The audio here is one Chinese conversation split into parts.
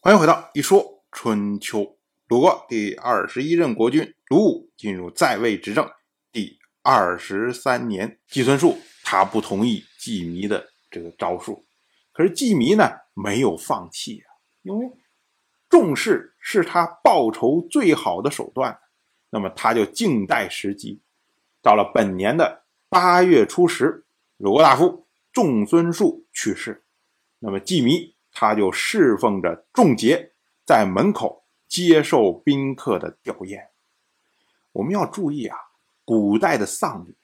欢迎回到一说春秋。鲁国第二十一任国君鲁武进入在位执政第二十三年，季孙树他不同意季弥的这个招数，可是季弥呢没有放弃啊，因为重视是他报仇最好的手段，那么他就静待时机。到了本年的八月初十，鲁国大夫仲孙树去世，那么季弥他就侍奉着仲杰在门口。接受宾客的吊唁。我们要注意啊，古代的丧礼，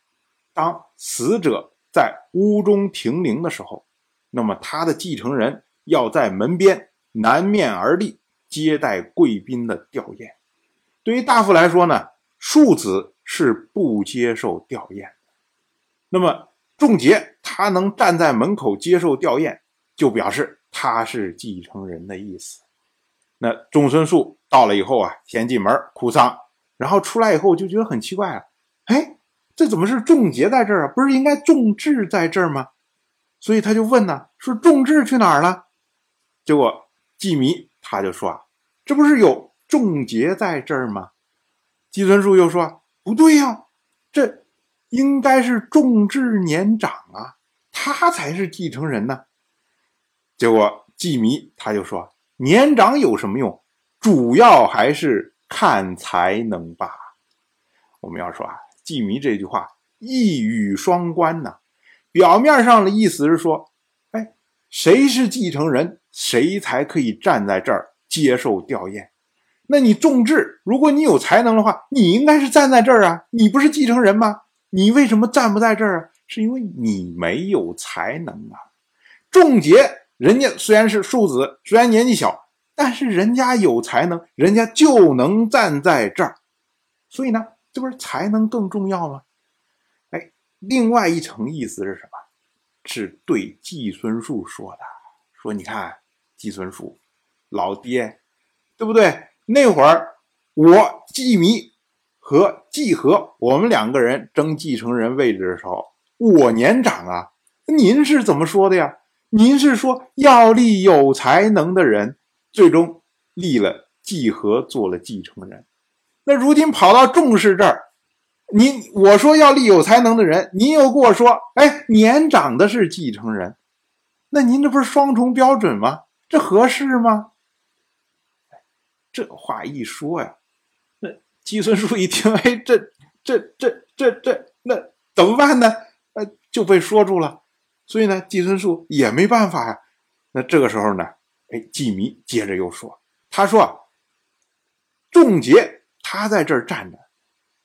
当死者在屋中停灵的时候，那么他的继承人要在门边南面而立，接待贵宾的吊唁。对于大夫来说呢，庶子是不接受吊唁的。那么仲杰他能站在门口接受吊唁，就表示他是继承人的意思。那仲孙树到了以后啊，先进门哭丧，然后出来以后就觉得很奇怪啊，哎，这怎么是仲杰在这儿啊？不是应该仲志在这儿吗？所以他就问呢，说仲志去哪儿了？结果季弥他就说啊，这不是有仲杰在这儿吗？季孙树又说不对呀，这应该是仲志年长啊，他才是继承人呢。结果季弥他就说。年长有什么用？主要还是看才能吧。我们要说啊，季弥这句话一语双关呐。表面上的意思是说，哎，谁是继承人，谁才可以站在这儿接受吊唁。那你重治，如果你有才能的话，你应该是站在这儿啊。你不是继承人吗？你为什么站不在这儿啊？是因为你没有才能啊。仲杰。人家虽然是庶子，虽然年纪小，但是人家有才能，人家就能站在这儿。所以呢，这不是才能更重要吗？哎，另外一层意思是什么？是对季孙树说的，说你看季孙树，老爹，对不对？那会儿我季弥和季和我们两个人争继承人位置的时候，我年长啊，您是怎么说的呀？您是说要立有才能的人，最终立了季和做了继承人。那如今跑到仲氏这儿，您我说要立有才能的人，您又跟我说，哎，年长的是继承人，那您这不是双重标准吗？这合适吗？这话一说呀，那季孙叔一听，哎，这这这这这，那怎么办呢？呃，就被说住了。所以呢，季孙树也没办法呀。那这个时候呢，哎，季弥接着又说：“他说，仲杰他在这儿站着，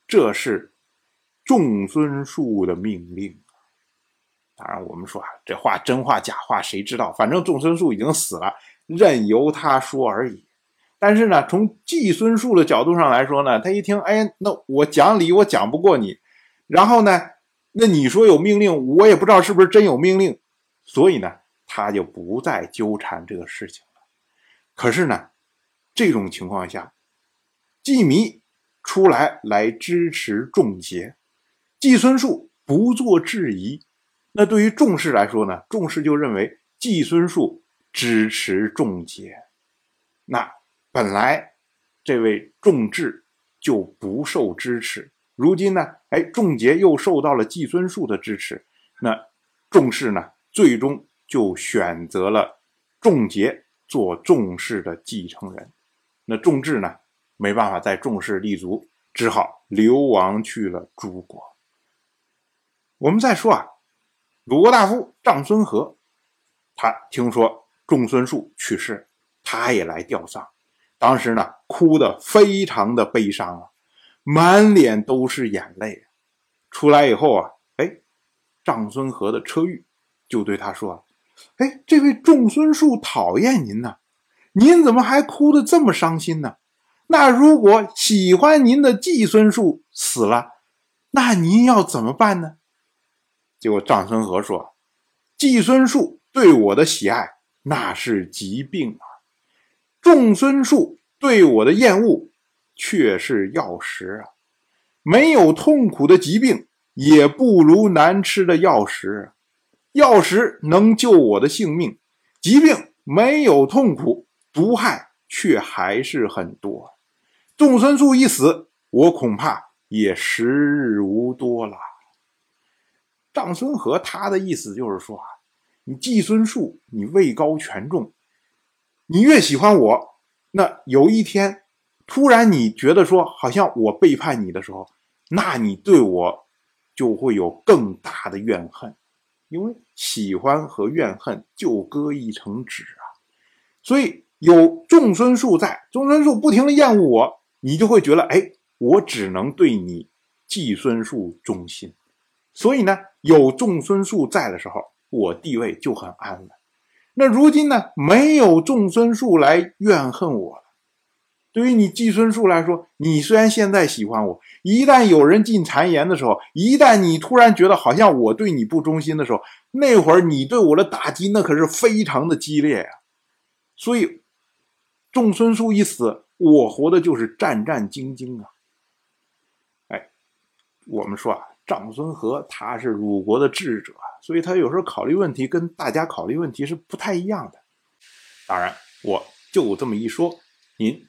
这是仲孙树的命令。当然，我们说啊，这话真话假话谁知道？反正仲孙树已经死了，任由他说而已。但是呢，从季孙树的角度上来说呢，他一听，哎，那我讲理我讲不过你，然后呢？”那你说有命令，我也不知道是不是真有命令，所以呢，他就不再纠缠这个事情了。可是呢，这种情况下，季弥出来来支持仲杰，季孙树不做质疑，那对于仲氏来说呢，仲氏就认为季孙树支持仲杰，那本来这位仲志就不受支持。如今呢，哎，仲杰又受到了季孙树的支持，那仲氏呢，最终就选择了仲杰做仲氏的继承人。那仲志呢，没办法在仲氏立足，只好流亡去了诸国。我们再说啊，鲁国大夫长孙和，他听说仲孙树去世，他也来吊丧，当时呢，哭得非常的悲伤啊。满脸都是眼泪，出来以后啊，哎，长孙和的车玉就对他说：“哎，这位仲孙树讨厌您呢，您怎么还哭得这么伤心呢？那如果喜欢您的季孙树死了，那您要怎么办呢？”结果长孙和说：“季孙树对我的喜爱那是疾病啊，仲孙树对我的厌恶。”却是药食啊！没有痛苦的疾病，也不如难吃的药食。药食能救我的性命，疾病没有痛苦，毒害却还是很多。仲孙树一死，我恐怕也时日无多了。长孙和他的意思就是说啊，你季孙树，你位高权重，你越喜欢我，那有一天突然你觉得说好像我背叛你的时候，那你对我就会有更大的怨恨，因为喜欢和怨恨就隔一层纸啊。所以有众孙树在，众孙树不停的厌恶我。你就会觉得，哎，我只能对你季孙树忠心，所以呢，有众孙树在的时候，我地位就很安稳。那如今呢，没有众孙树来怨恨我了。对于你季孙树来说，你虽然现在喜欢我，一旦有人进谗言的时候，一旦你突然觉得好像我对你不忠心的时候，那会儿你对我的打击那可是非常的激烈呀。所以，仲孙树一死。我活的就是战战兢兢啊！哎，我们说啊，长孙和他是鲁国的智者，所以他有时候考虑问题跟大家考虑问题是不太一样的。当然，我就这么一说，您